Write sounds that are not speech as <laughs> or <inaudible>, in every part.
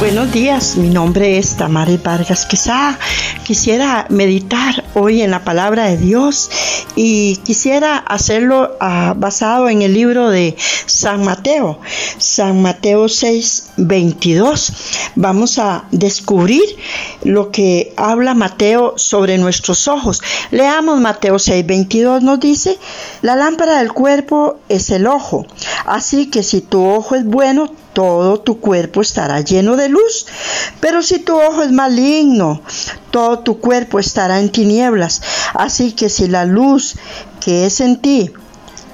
Buenos días, mi nombre es Tamara Vargas Quesada. Quisiera meditar hoy en la palabra de Dios y quisiera hacerlo ah, basado en el libro de San Mateo, San Mateo 6, 22. Vamos a descubrir lo que habla Mateo sobre nuestros ojos. Leamos Mateo 6, 22, nos dice, la lámpara del cuerpo es el ojo, así que si tu ojo es bueno, todo tu cuerpo estará lleno de luz. Pero si tu ojo es maligno, todo tu cuerpo estará en tinieblas. Así que si la luz que es en ti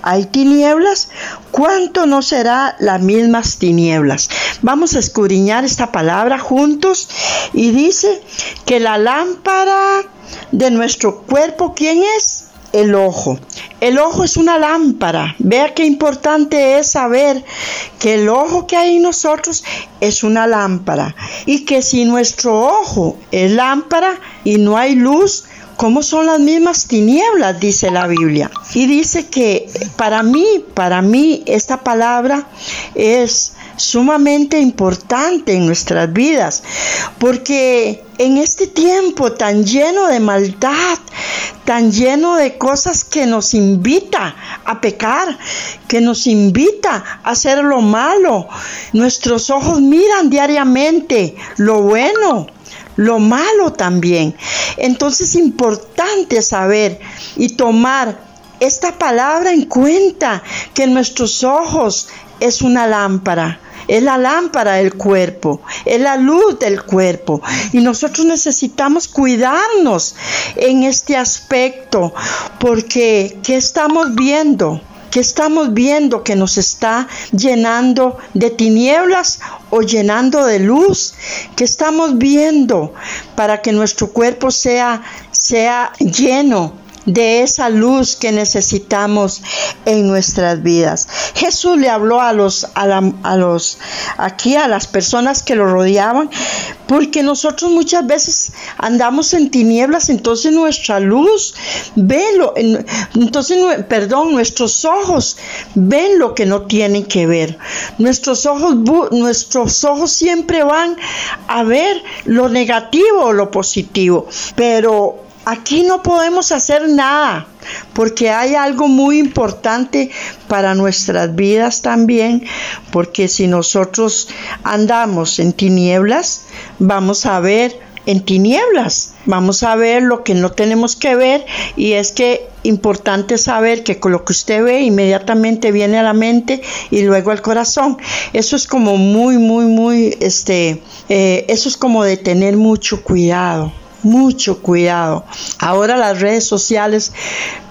hay tinieblas, ¿cuánto no será las mismas tinieblas? Vamos a escudriñar esta palabra juntos y dice que la lámpara de nuestro cuerpo, ¿quién es? el ojo. El ojo es una lámpara. Vea qué importante es saber que el ojo que hay en nosotros es una lámpara. Y que si nuestro ojo es lámpara y no hay luz, ¿Cómo son las mismas tinieblas? Dice la Biblia. Y dice que para mí, para mí, esta palabra es sumamente importante en nuestras vidas, porque en este tiempo tan lleno de maldad, tan lleno de cosas que nos invita a pecar, que nos invita a hacer lo malo, nuestros ojos miran diariamente lo bueno, lo malo también. Entonces es importante saber y tomar esta palabra en cuenta, que nuestros ojos es una lámpara es la lámpara del cuerpo, es la luz del cuerpo. Y nosotros necesitamos cuidarnos en este aspecto, porque ¿qué estamos viendo? ¿Qué estamos viendo que nos está llenando de tinieblas o llenando de luz? ¿Qué estamos viendo para que nuestro cuerpo sea, sea lleno de esa luz que necesitamos en nuestras vidas. Jesús le habló a los, a, los, aquí a las personas que lo rodeaban, porque nosotros muchas veces andamos en tinieblas, entonces nuestra luz ven lo, entonces, perdón, nuestros ojos ven lo que no tienen que ver. Nuestros ojos, nuestros ojos siempre van a ver lo negativo o lo positivo, pero Aquí no podemos hacer nada porque hay algo muy importante para nuestras vidas también, porque si nosotros andamos en tinieblas, vamos a ver en tinieblas, vamos a ver lo que no tenemos que ver y es que importante saber que con lo que usted ve inmediatamente viene a la mente y luego al corazón. Eso es como muy, muy, muy, este, eh, eso es como de tener mucho cuidado mucho cuidado. Ahora las redes sociales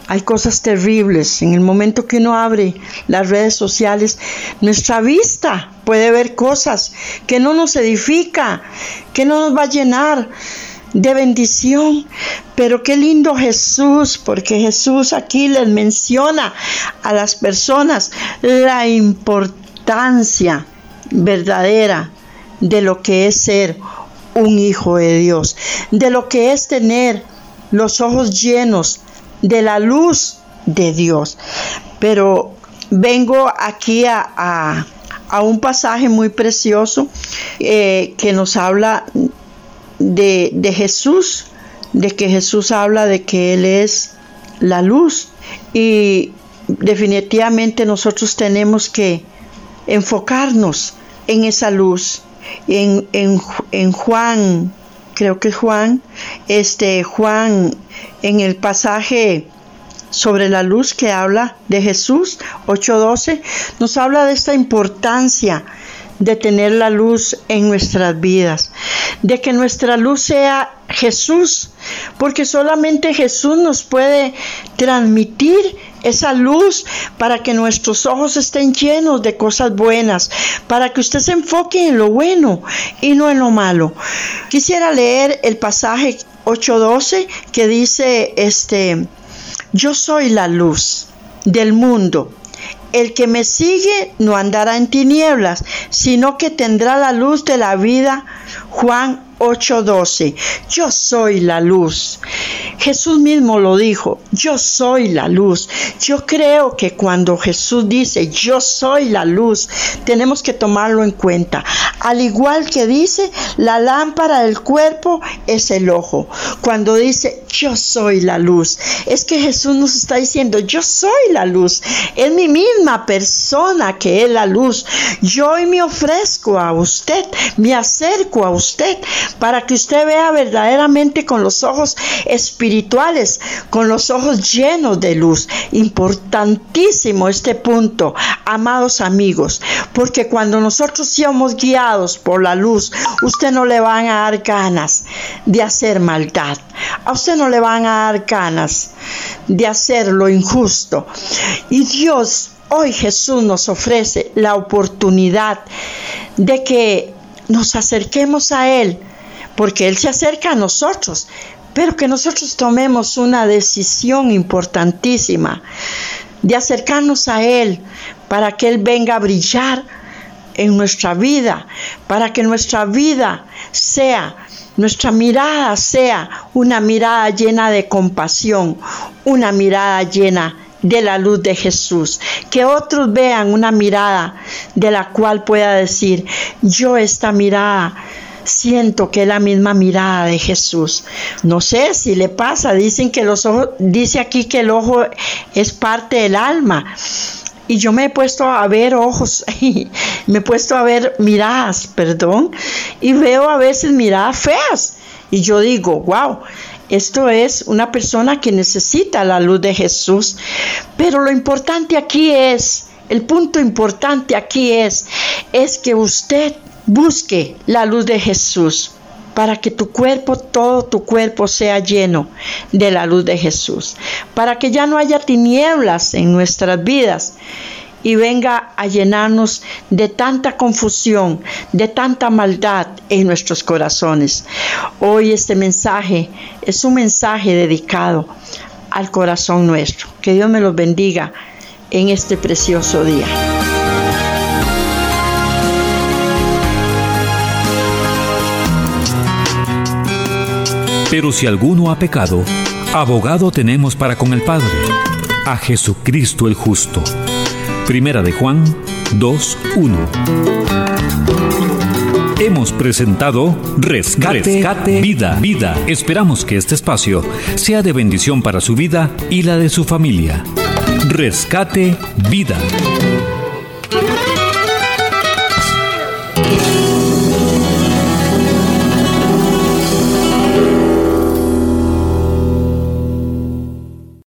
hay cosas terribles. En el momento que uno abre las redes sociales, nuestra vista puede ver cosas que no nos edifica, que no nos va a llenar de bendición. Pero qué lindo Jesús, porque Jesús aquí les menciona a las personas la importancia verdadera de lo que es ser un hijo de Dios, de lo que es tener los ojos llenos de la luz de Dios. Pero vengo aquí a, un pasaje muy precioso eh, que nos habla de, de Jesús, de que Jesús habla de que Él es la luz y definitivamente nosotros tenemos que enfocarnos en esa luz en, en, Juan, creo que Juan, este Juan, en el pasaje sobre la luz que habla de Jesús 8:12, nos habla de esta importancia de tener la luz en nuestras vidas, de que nuestra luz sea Jesús, porque solamente Jesús nos puede transmitir esa luz para que nuestros ojos estén llenos de cosas buenas, para que usted se enfoque en lo bueno y no en lo malo. Quisiera leer el pasaje 8:12 que dice este yo soy la luz del mundo. El que me sigue no andará en tinieblas, sino que tendrá la luz de la vida. Juan 8:12. Yo soy la luz. Jesús mismo lo dijo, yo soy la luz. Yo creo que cuando Jesús dice, yo soy la luz, tenemos que tomarlo en cuenta. Al igual que dice, la lámpara del cuerpo es el ojo. Cuando dice, yo soy la luz, es que Jesús nos está diciendo, yo soy la luz. Es mi misma persona que es la luz. Yo hoy me ofrezco a usted, me acerco a usted para que usted vea verdaderamente con los ojos espirituales, con los ojos llenos de luz. Importantísimo este punto, amados amigos, porque cuando nosotros somos guiados por la luz, usted no le van a dar ganas de hacer maldad. A usted no le van a dar ganas de hacer lo injusto. Y Dios Hoy Jesús nos ofrece la oportunidad de que nos acerquemos a Él porque Él se acerca a nosotros, pero que nosotros tomemos una decisión importantísima de acercarnos a Él para que Él venga a brillar en nuestra vida, para que nuestra vida sea, nuestra mirada sea una mirada llena de compasión, una mirada llena de la luz de Jesús, que otros vean una mirada de la cual pueda decir, yo esta mirada siento que es la misma mirada de Jesús. No sé si le pasa, dicen que los ojos, dice aquí que el ojo es parte del alma. Y yo me he puesto a ver ojos, <laughs> me he puesto a ver miradas, perdón, y veo a veces miradas feas. Y yo digo, wow, esto es una persona que necesita la luz de Jesús. Pero lo importante aquí es, el punto importante aquí es, es que usted Busque la luz de Jesús para que tu cuerpo, todo tu cuerpo sea lleno de la luz de Jesús, para que ya no haya tinieblas en nuestras vidas y venga a llenarnos de tanta confusión, de tanta maldad en nuestros corazones. Hoy este mensaje es un mensaje dedicado al corazón nuestro. Que Dios me los bendiga en este precioso día. Pero si alguno ha pecado, abogado tenemos para con el Padre, a Jesucristo el justo. Primera de Juan 2.1. Hemos presentado Rescate, Vida, Vida. Esperamos que este espacio sea de bendición para su vida y la de su familia. Rescate Vida.